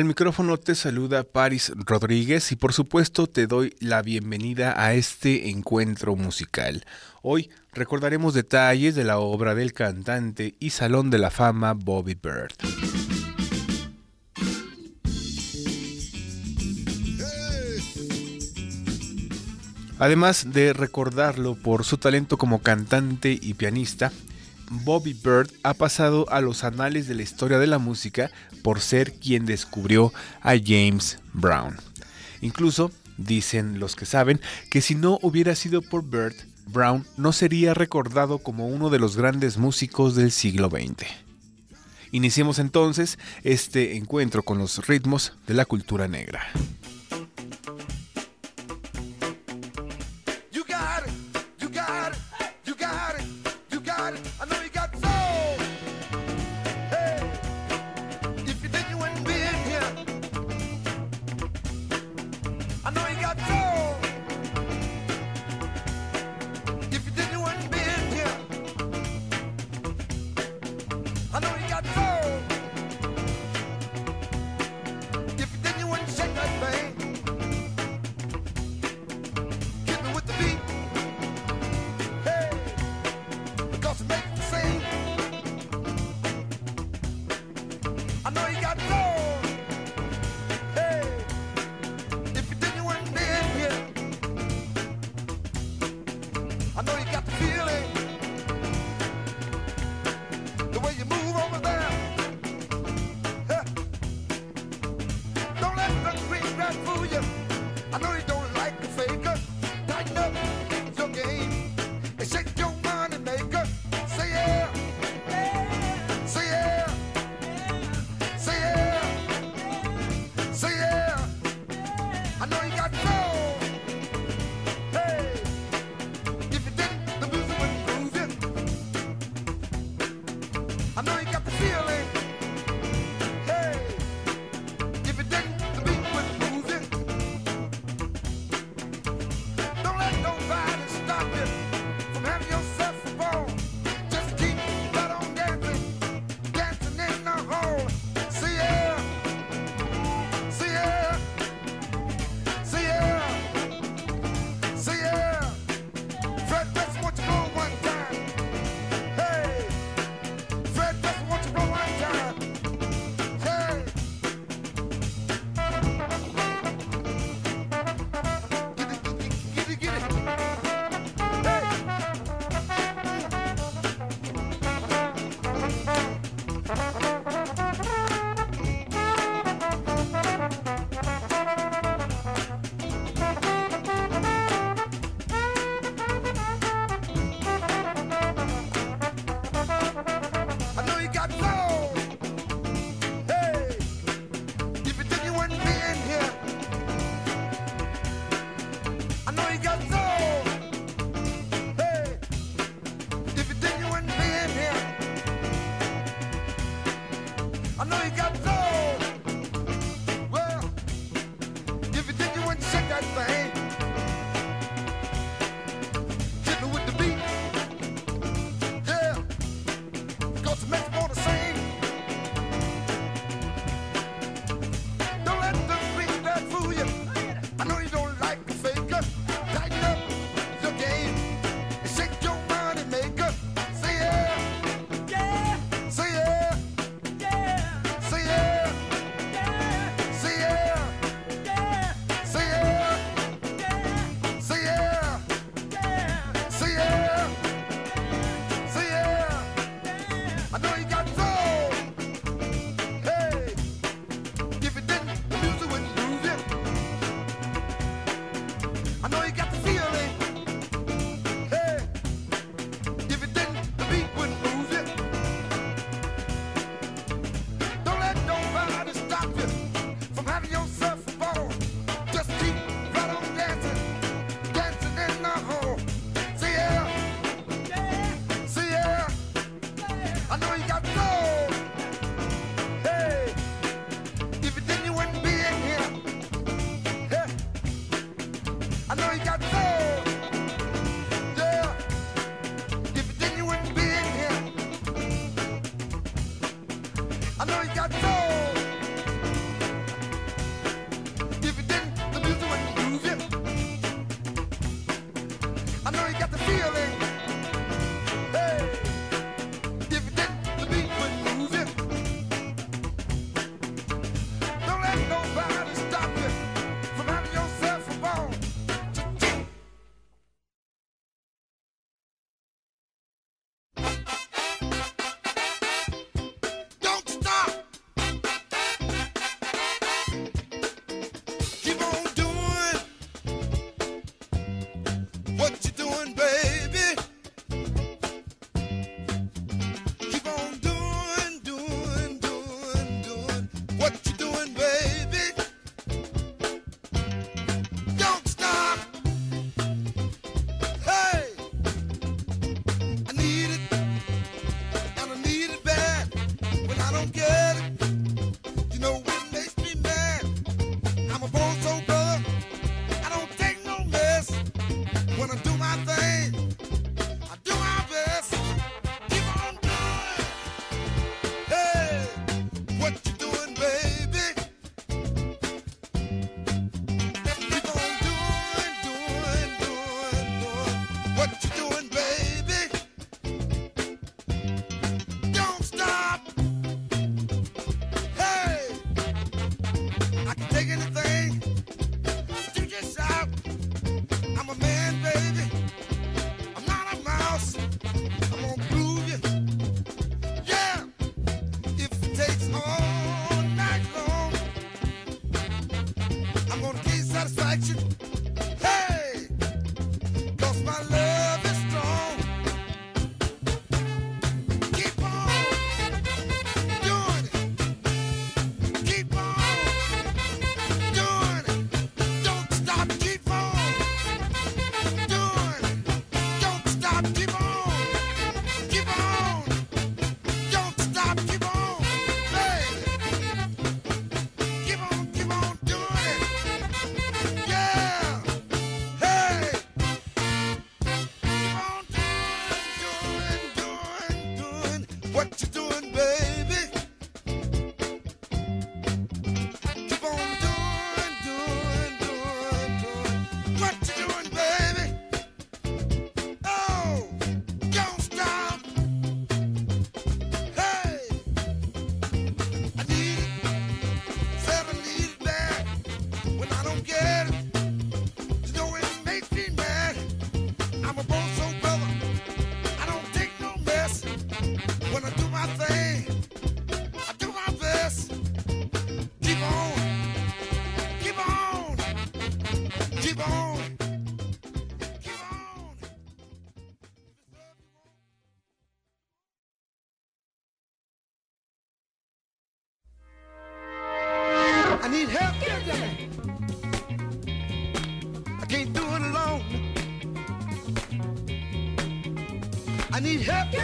Al micrófono te saluda Paris Rodríguez y por supuesto te doy la bienvenida a este encuentro musical. Hoy recordaremos detalles de la obra del cantante y Salón de la Fama Bobby Bird. Además de recordarlo por su talento como cantante y pianista, Bobby Bird ha pasado a los anales de la historia de la música por ser quien descubrió a James Brown. Incluso, dicen los que saben, que si no hubiera sido por Bird, Brown no sería recordado como uno de los grandes músicos del siglo XX. Iniciemos entonces este encuentro con los ritmos de la cultura negra.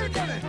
Need help.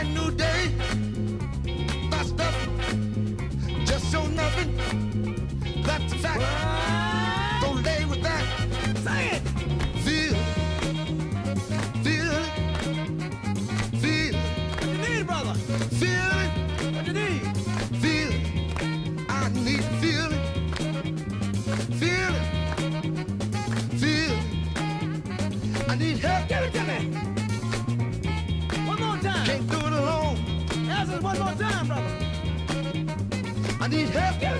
brand new day. need help.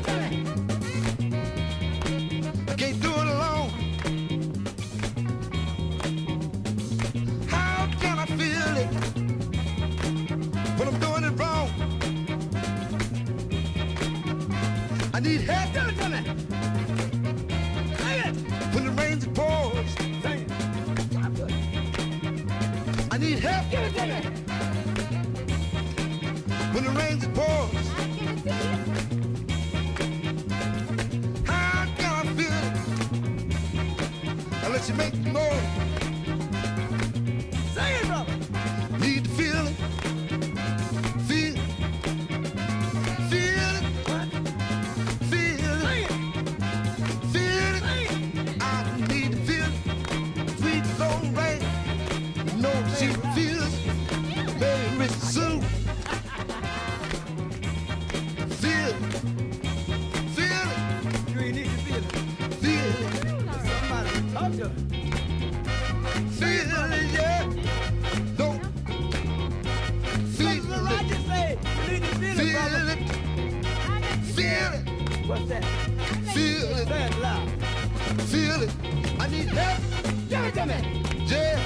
need help. Give it to me. Jay.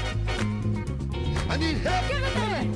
I need help. Give it to me.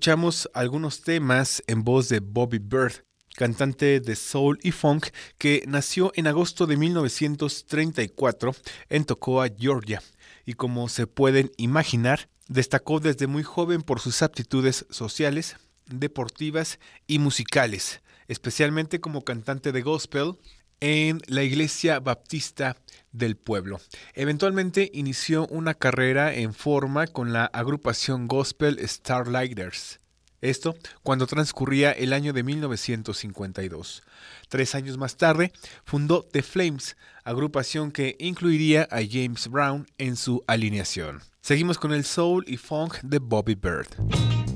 escuchamos algunos temas en voz de Bobby Bird, cantante de soul y funk que nació en agosto de 1934 en Tocoa, Georgia, y como se pueden imaginar, destacó desde muy joven por sus aptitudes sociales, deportivas y musicales, especialmente como cantante de gospel, en la iglesia baptista del pueblo. Eventualmente inició una carrera en forma con la agrupación gospel Starlighters. Esto cuando transcurría el año de 1952. Tres años más tarde fundó The Flames, agrupación que incluiría a James Brown en su alineación. Seguimos con el soul y funk de Bobby Bird.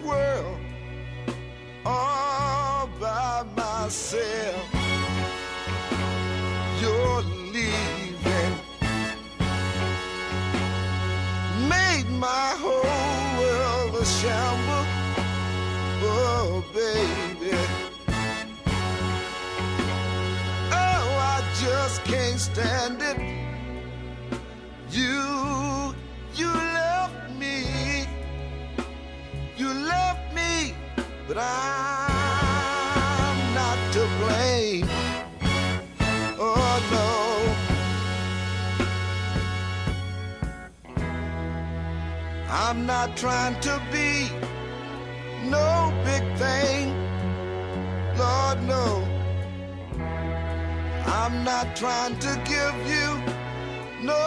World all by myself. You're leaving, made my whole world a shambles. Oh, baby. Oh, I just can't stand it. You but I'm not to blame. Oh, no. I'm not trying to be no big thing. Lord, no. I'm not trying to give you no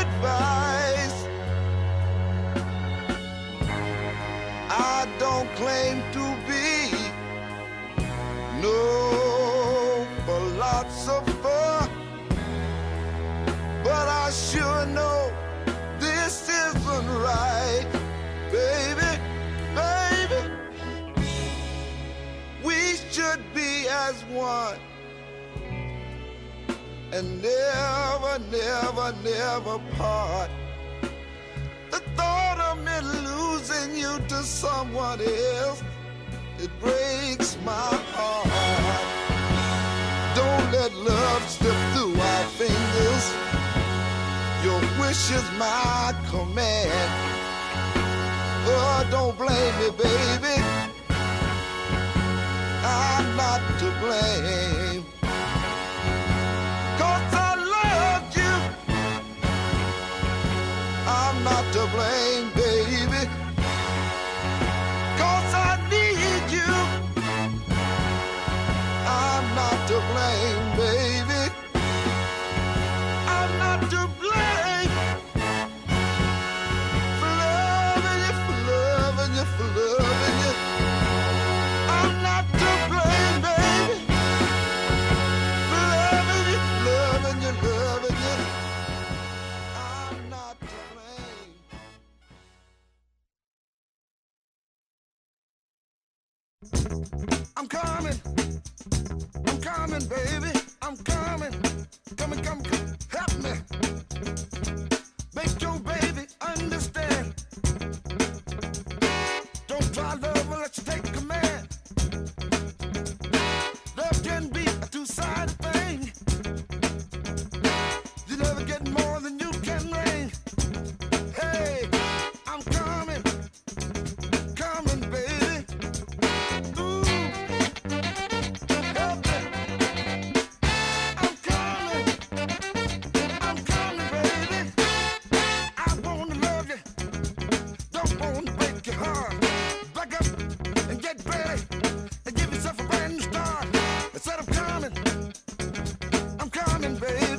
advice. Don't claim to be no philosopher, but I sure know this isn't right, baby baby. We should be as one. And never, never, never part. The thought of me losing you to someone else, it breaks my heart. Don't let love slip through our fingers. Your wish is my command. Oh, don't blame me, baby. I'm not to blame. To blame, I'm coming. I'm coming, baby. I'm coming. Coming, come, come. Help me. Make your baby understand. Don't try love unless you take command. Coming, baby.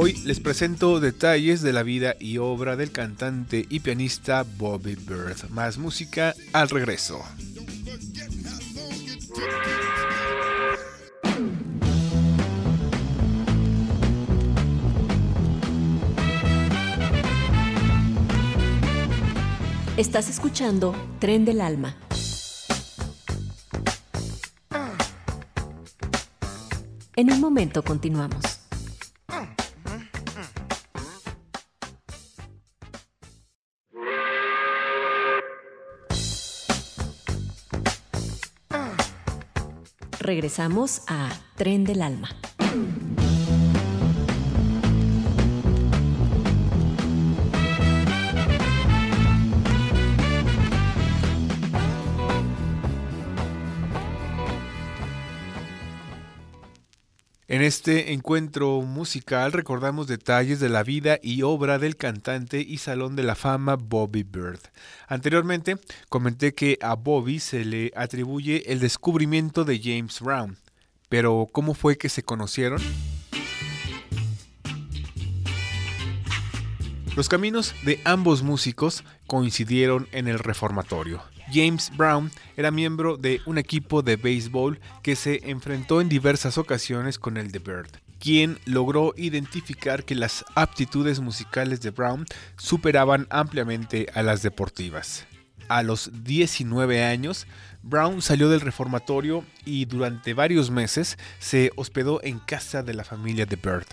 Hoy les presento detalles de la vida y obra del cantante y pianista Bobby Bird. Más música al regreso. Estás escuchando Tren del Alma. En un momento continuamos. Regresamos a Tren del Alma. En este encuentro musical recordamos detalles de la vida y obra del cantante y Salón de la Fama Bobby Bird. Anteriormente comenté que a Bobby se le atribuye el descubrimiento de James Brown, pero ¿cómo fue que se conocieron? Los caminos de ambos músicos coincidieron en el reformatorio. James Brown era miembro de un equipo de béisbol que se enfrentó en diversas ocasiones con el de Bird, quien logró identificar que las aptitudes musicales de Brown superaban ampliamente a las deportivas. A los 19 años, Brown salió del reformatorio y durante varios meses se hospedó en casa de la familia de Bird.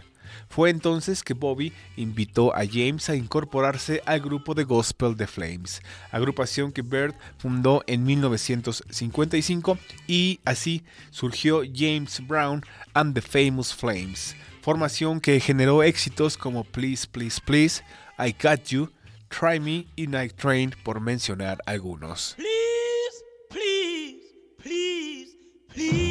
Fue entonces que Bobby invitó a James a incorporarse al grupo de gospel The Flames, agrupación que Bird fundó en 1955 y así surgió James Brown and the Famous Flames, formación que generó éxitos como Please Please Please, I Got You, Try Me y Night Train por mencionar algunos. Please, please, please,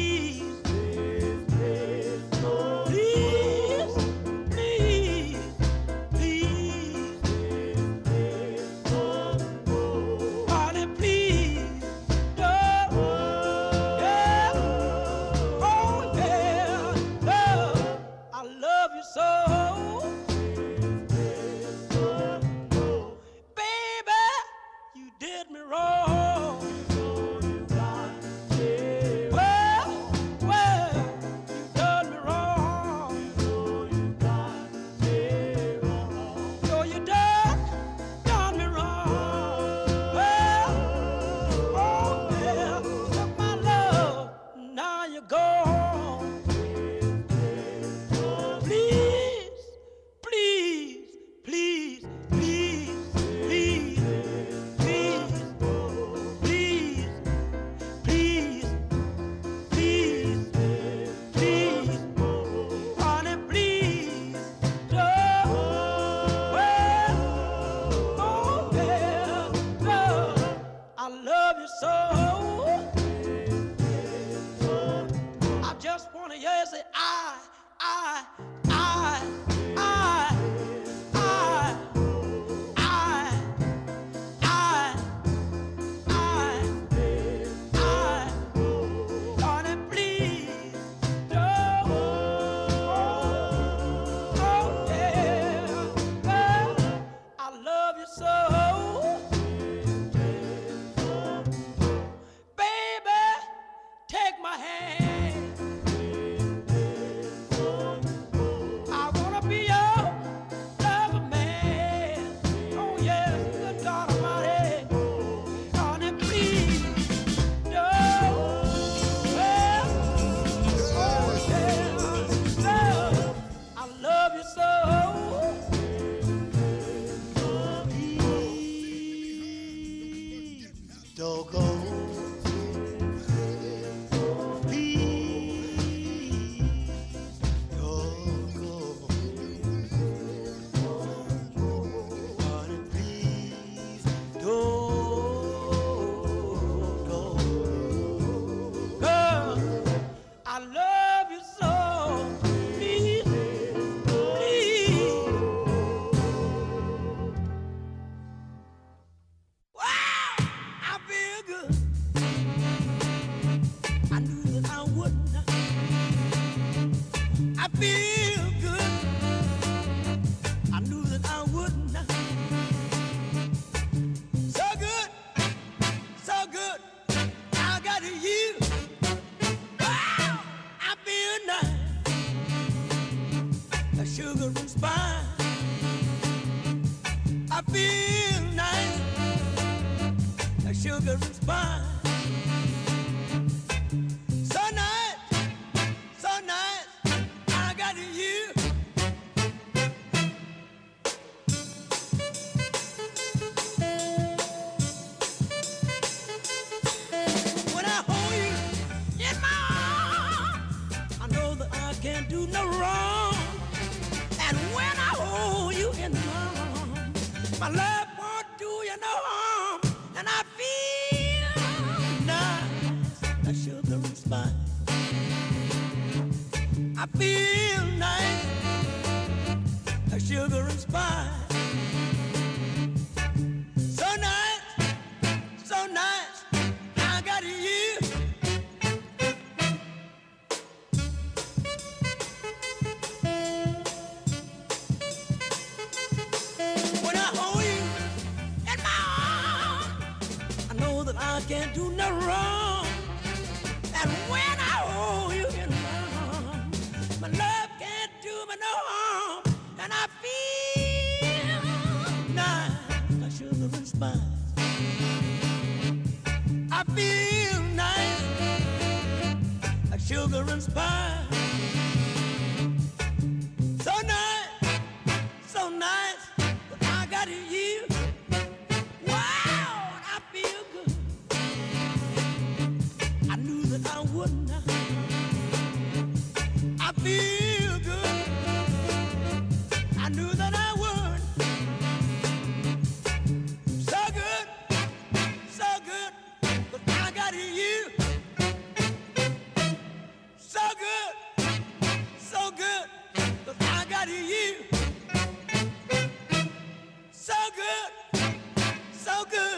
the wrong. And when I hold you in my arms, my love won't do you no harm. And I feel nice, like sugar and spice. I feel nice, like sugar and spice. ignorance pie. so good.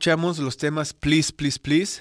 Escuchamos los temas Please, Please, Please,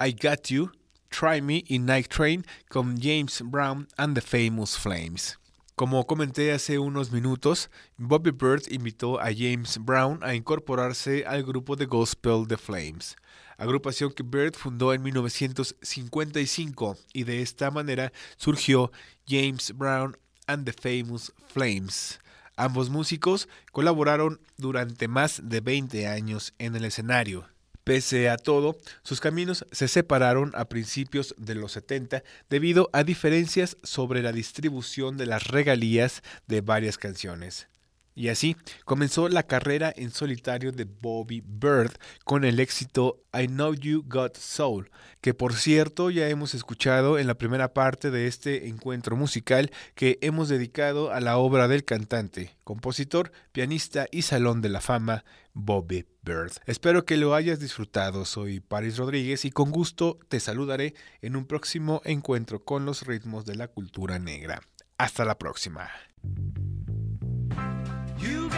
I Got You, Try Me y Night Train con James Brown and the Famous Flames. Como comenté hace unos minutos, Bobby Bird invitó a James Brown a incorporarse al grupo de gospel The Flames, agrupación que Bird fundó en 1955 y de esta manera surgió James Brown and the Famous Flames. Ambos músicos colaboraron durante más de 20 años en el escenario. Pese a todo, sus caminos se separaron a principios de los 70 debido a diferencias sobre la distribución de las regalías de varias canciones. Y así comenzó la carrera en solitario de Bobby Bird con el éxito I Know You Got Soul, que por cierto ya hemos escuchado en la primera parte de este encuentro musical que hemos dedicado a la obra del cantante, compositor, pianista y salón de la fama Bobby Bird. Espero que lo hayas disfrutado. Soy Paris Rodríguez y con gusto te saludaré en un próximo encuentro con los ritmos de la cultura negra. Hasta la próxima.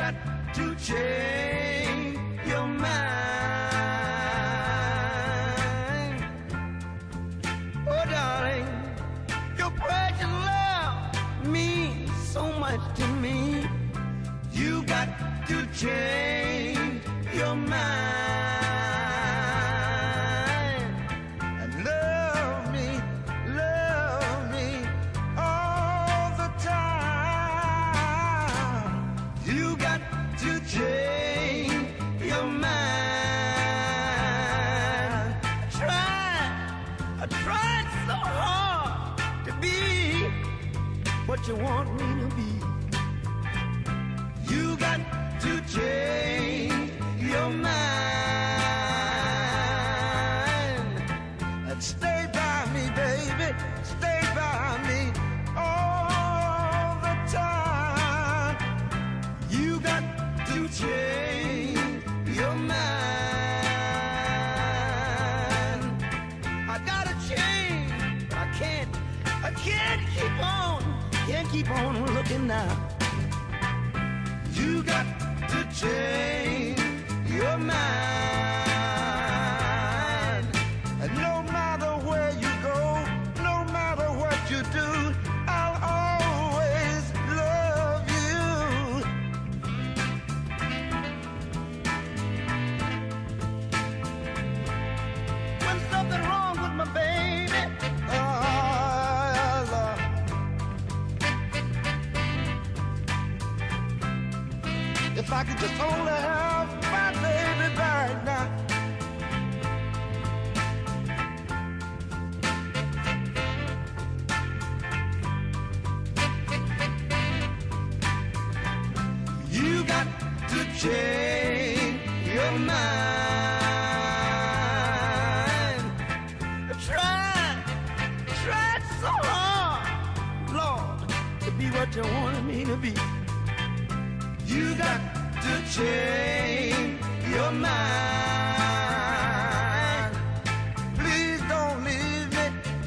Got to change your mind. Oh, darling, your precious love means so much to me. You got to change your mind change your mind and stay by me, baby. Stay by me all the time. You got to change your mind. I gotta change, I can't. I can't keep on. Can't keep on looking now. You got change your mind. Change your mind. Please don't leave me.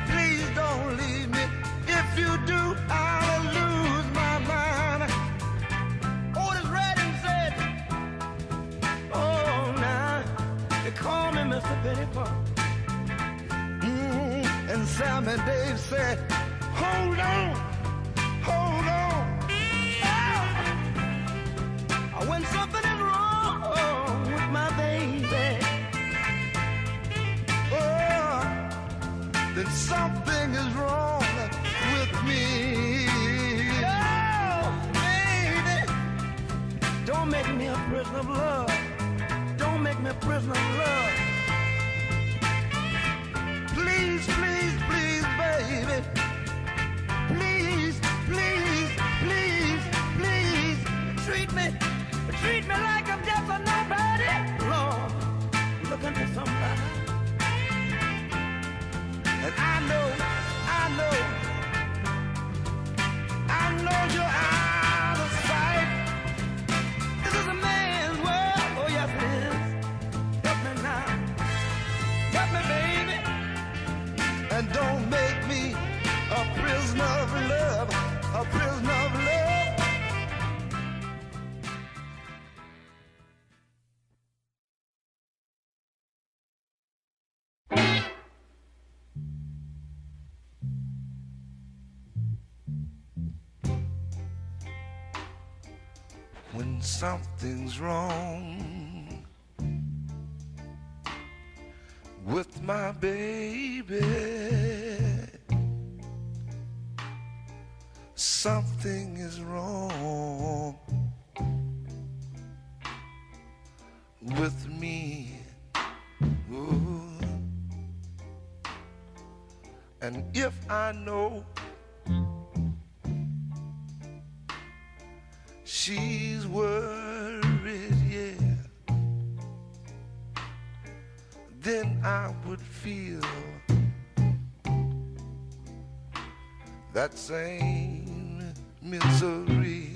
Please don't leave me. If you do, I'll lose my mind. Otis Redding said, Oh, now they call me Mr. Pitiful. Mm, and Sam and Dave said, Hold on, hold on. Something is wrong with my baby, oh, something is wrong with me. Oh, baby, don't make me a prisoner of love. Don't make me a prisoner of love. Treat me like I'm just a nobody. Lord, looking for somebody. And I know, I know, I know you're something's wrong with my baby. Something is wrong with me. Ooh. And if I know she's worried, yeah, then I would feel that same misery.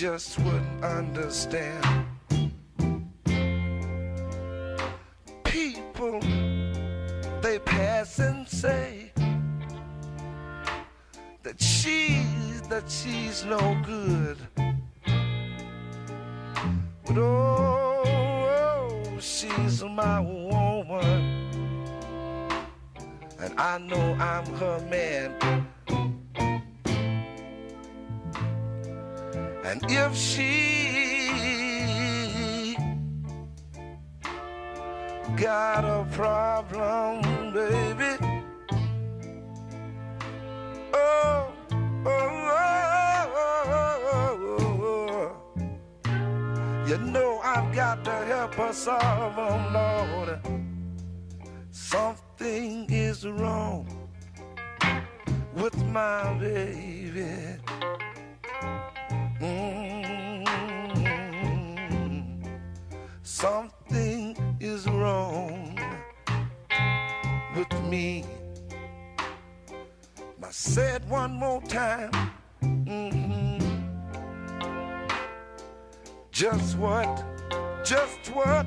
Just wouldn't understand. People, they pass and say that she's, that she's no good. But oh, oh, she's my woman. And I know I'm her man. And if she got a problem, baby, oh, oh, you know I've got to help her solve 'em, Lord. Something is wrong with my baby. Something is wrong with me. I said one more time. Mm-hmm. Just what? Just what?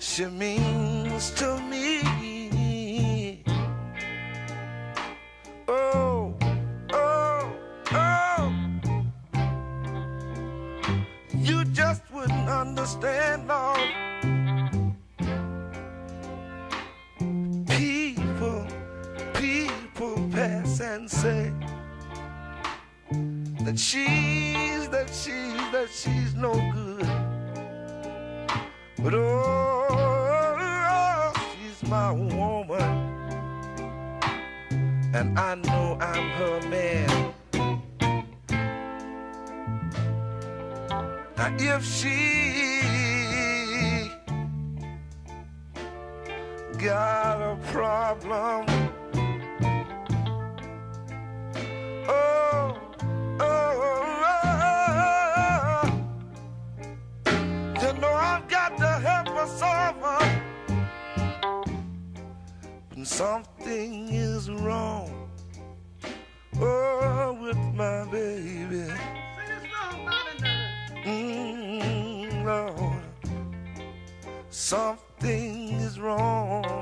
She means to me. Understand, Lord. People, people pass and say that she's, that she's, that she's no good. But oh, she's my woman. And I know I'm her man. If she got a problem, oh, oh, oh, you know I've got to help her solve her. And something is wrong, oh, with my baby. Mm, Lord, something is wrong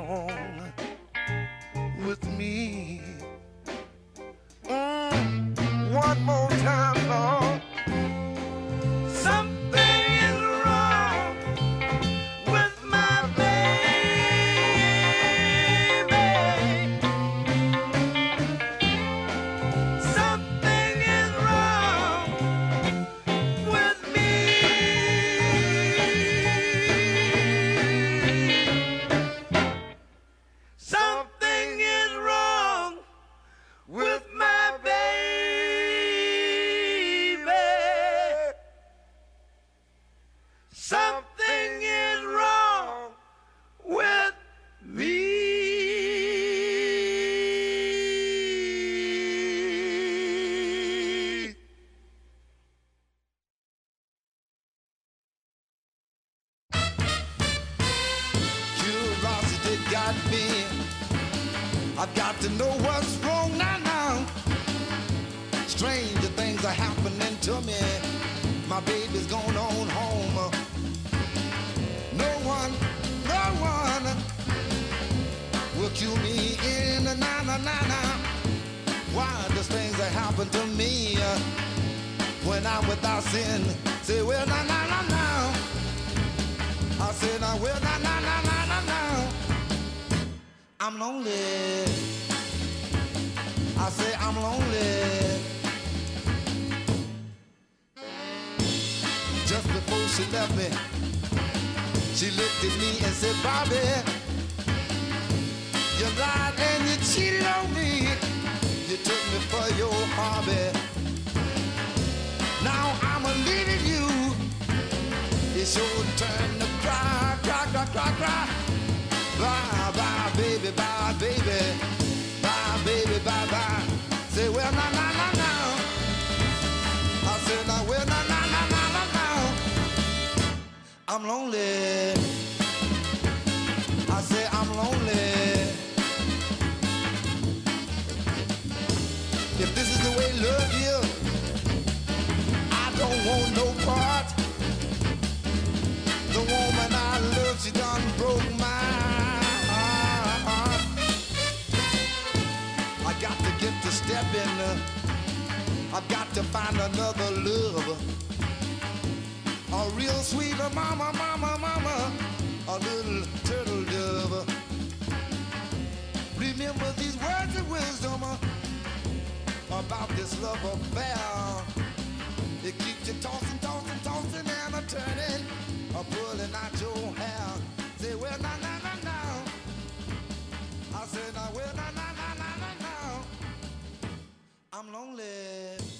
things happen to me uh, when I'm without sin? Say, well, na na na na. I said, now, well, now, now, now, now, now, now. I'm lonely. I say, I'm lonely. Just before she left me, she looked at me and said, Bobby, You lied and you cheated on me. Hobby. Now I'm a leaving you. It's your turn to cry, cry, cry, cry, cry. Bye, bye, baby, bye, baby. Bye, baby, bye, bye. Say, well, now, now, now, now. I said, now, well, now, now, now, now, now, now. I'm lonely. Love is, I don't want no part. The woman I love, she done broke my heart. I got to get to stepping. I've got to find another love. A real sweet mama, mama, mama. A little turtle about this love affair. It keeps you tossing, tossing, tossing and a turning, a pulling out your hair. Say, well, now, now, now, now. I said, well, now, now, now, now, now, now. I'm lonely.